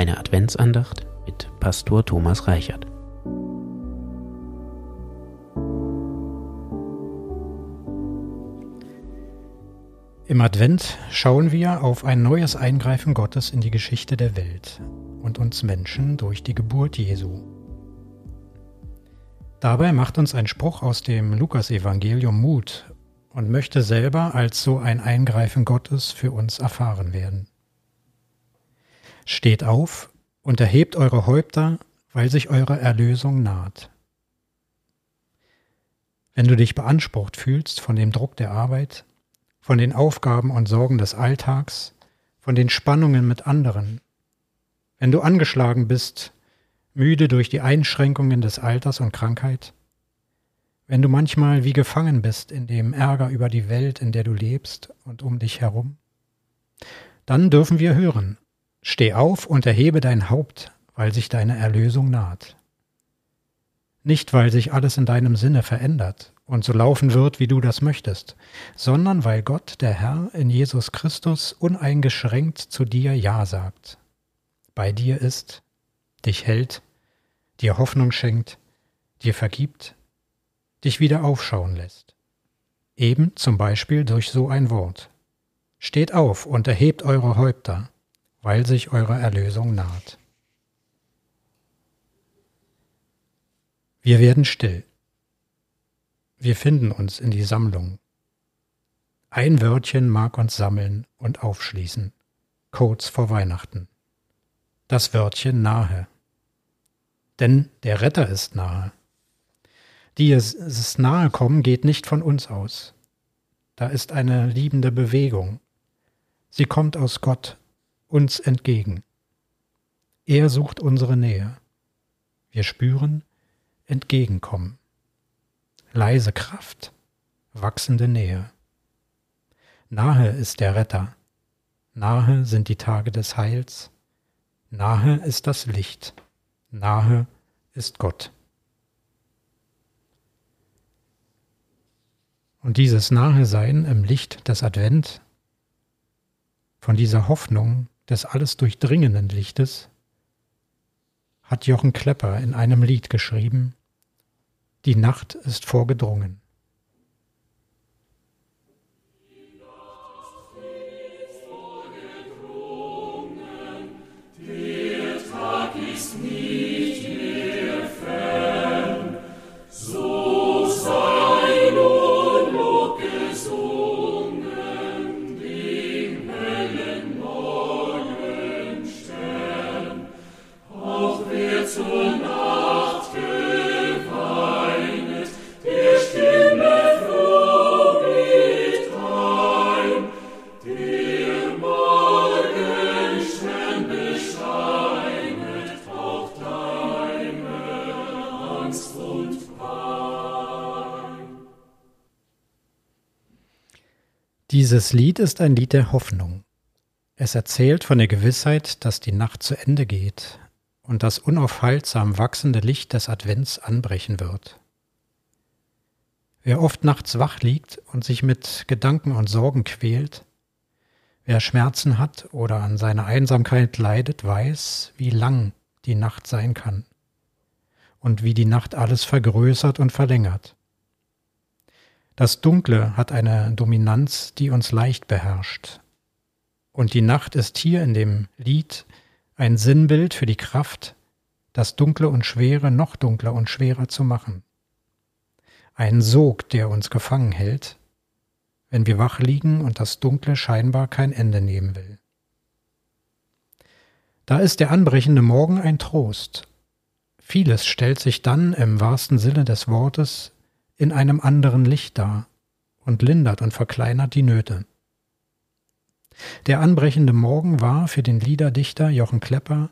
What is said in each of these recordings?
Eine Adventsandacht mit Pastor Thomas Reichert. Im Advent schauen wir auf ein neues Eingreifen Gottes in die Geschichte der Welt und uns Menschen durch die Geburt Jesu. Dabei macht uns ein Spruch aus dem Lukasevangelium Mut und möchte selber als so ein Eingreifen Gottes für uns erfahren werden. Steht auf und erhebt eure Häupter, weil sich eure Erlösung naht. Wenn du dich beansprucht fühlst von dem Druck der Arbeit, von den Aufgaben und Sorgen des Alltags, von den Spannungen mit anderen, wenn du angeschlagen bist, müde durch die Einschränkungen des Alters und Krankheit, wenn du manchmal wie gefangen bist in dem Ärger über die Welt, in der du lebst und um dich herum, dann dürfen wir hören, steh auf und erhebe dein Haupt, weil sich deine Erlösung naht. Nicht, weil sich alles in deinem Sinne verändert und so laufen wird, wie du das möchtest, sondern weil Gott, der Herr, in Jesus Christus uneingeschränkt zu dir Ja sagt. Bei dir ist, dich hält, dir Hoffnung schenkt, dir vergibt dich wieder aufschauen lässt. Eben zum Beispiel durch so ein Wort. Steht auf und erhebt eure Häupter, weil sich eure Erlösung naht. Wir werden still. Wir finden uns in die Sammlung. Ein Wörtchen mag uns sammeln und aufschließen, kurz vor Weihnachten. Das Wörtchen nahe. Denn der Retter ist nahe die es, nahe kommen, geht nicht von uns aus. Da ist eine liebende Bewegung. Sie kommt aus Gott uns entgegen. Er sucht unsere Nähe. Wir spüren entgegenkommen. Leise Kraft, wachsende Nähe. Nahe ist der Retter. Nahe sind die Tage des Heils. Nahe ist das Licht. Nahe ist Gott. Und dieses Nahesein im Licht des Advent, von dieser Hoffnung des alles durchdringenden Lichtes, hat Jochen Klepper in einem Lied geschrieben, Die Nacht ist vorgedrungen. Dieses Lied ist ein Lied der Hoffnung. Es erzählt von der Gewissheit, dass die Nacht zu Ende geht und das unaufhaltsam wachsende Licht des Advents anbrechen wird. Wer oft nachts wach liegt und sich mit Gedanken und Sorgen quält, wer Schmerzen hat oder an seiner Einsamkeit leidet, weiß, wie lang die Nacht sein kann und wie die Nacht alles vergrößert und verlängert. Das Dunkle hat eine Dominanz, die uns leicht beherrscht. Und die Nacht ist hier in dem Lied ein Sinnbild für die Kraft, das Dunkle und Schwere noch dunkler und schwerer zu machen. Ein Sog, der uns gefangen hält, wenn wir wach liegen und das Dunkle scheinbar kein Ende nehmen will. Da ist der anbrechende Morgen ein Trost. Vieles stellt sich dann im wahrsten Sinne des Wortes in einem anderen Licht dar und lindert und verkleinert die Nöte. Der anbrechende Morgen war für den Liederdichter Jochen Klepper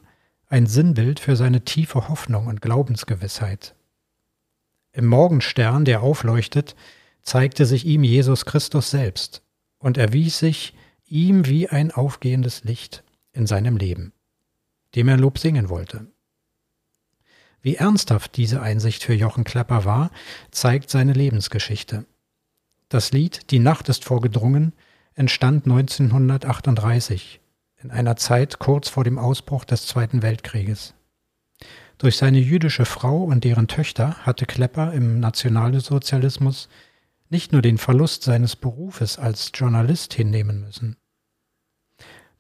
ein Sinnbild für seine tiefe Hoffnung und Glaubensgewissheit. Im Morgenstern, der aufleuchtet, zeigte sich ihm Jesus Christus selbst und erwies sich ihm wie ein aufgehendes Licht in seinem Leben, dem er Lob singen wollte. Wie ernsthaft diese Einsicht für Jochen Klepper war, zeigt seine Lebensgeschichte. Das Lied Die Nacht ist vorgedrungen entstand 1938 in einer Zeit kurz vor dem Ausbruch des Zweiten Weltkrieges. Durch seine jüdische Frau und deren Töchter hatte Klepper im Nationalsozialismus nicht nur den Verlust seines Berufes als Journalist hinnehmen müssen.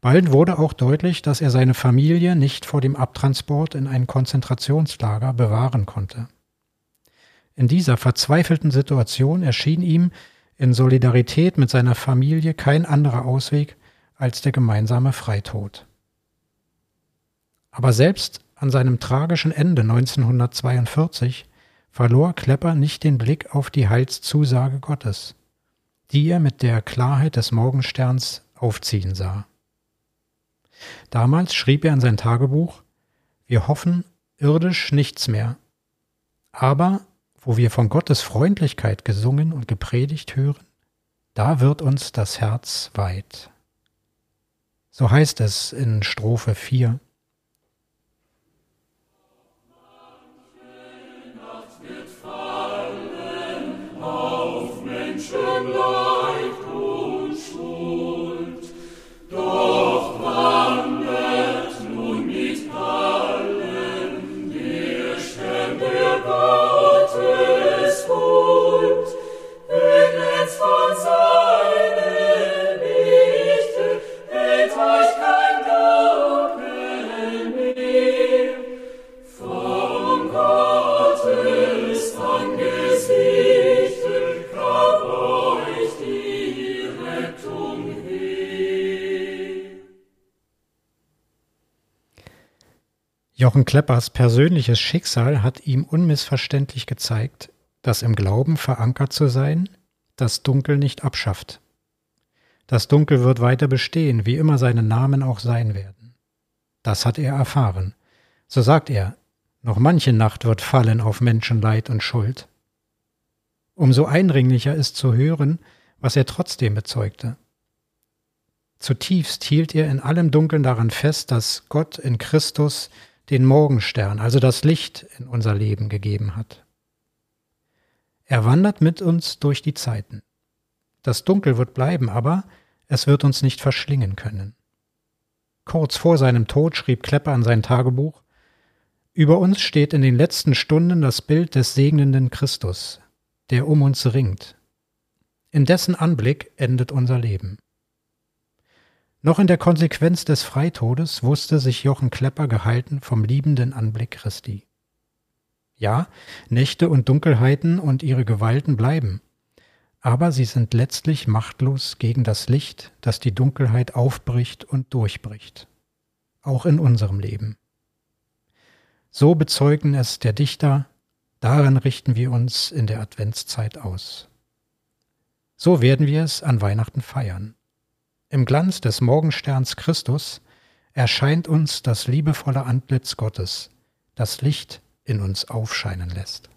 Bald wurde auch deutlich, dass er seine Familie nicht vor dem Abtransport in ein Konzentrationslager bewahren konnte. In dieser verzweifelten Situation erschien ihm in Solidarität mit seiner Familie kein anderer Ausweg als der gemeinsame Freitod. Aber selbst an seinem tragischen Ende 1942 verlor Klepper nicht den Blick auf die Heilszusage Gottes, die er mit der Klarheit des Morgensterns aufziehen sah. Damals schrieb er in sein Tagebuch, wir hoffen irdisch nichts mehr, aber wo wir von Gottes Freundlichkeit gesungen und gepredigt hören, da wird uns das Herz weit. So heißt es in Strophe 4. Jochen Kleppers persönliches Schicksal hat ihm unmissverständlich gezeigt, dass im Glauben verankert zu sein, das Dunkel nicht abschafft. Das Dunkel wird weiter bestehen, wie immer seine Namen auch sein werden. Das hat er erfahren. So sagt er, noch manche Nacht wird fallen auf Menschenleid und Schuld. Umso eindringlicher ist zu hören, was er trotzdem bezeugte. Zutiefst hielt er in allem Dunkeln daran fest, dass Gott in Christus den Morgenstern, also das Licht in unser Leben gegeben hat. Er wandert mit uns durch die Zeiten. Das Dunkel wird bleiben, aber es wird uns nicht verschlingen können. Kurz vor seinem Tod schrieb Klepper an sein Tagebuch, über uns steht in den letzten Stunden das Bild des segnenden Christus, der um uns ringt. In dessen Anblick endet unser Leben. Noch in der Konsequenz des Freitodes wusste sich Jochen Klepper gehalten vom liebenden Anblick Christi. Ja, Nächte und Dunkelheiten und ihre Gewalten bleiben, aber sie sind letztlich machtlos gegen das Licht, das die Dunkelheit aufbricht und durchbricht, auch in unserem Leben. So bezeugen es der Dichter, daran richten wir uns in der Adventszeit aus. So werden wir es an Weihnachten feiern. Im Glanz des Morgensterns Christus erscheint uns das liebevolle Antlitz Gottes, das Licht in uns aufscheinen lässt.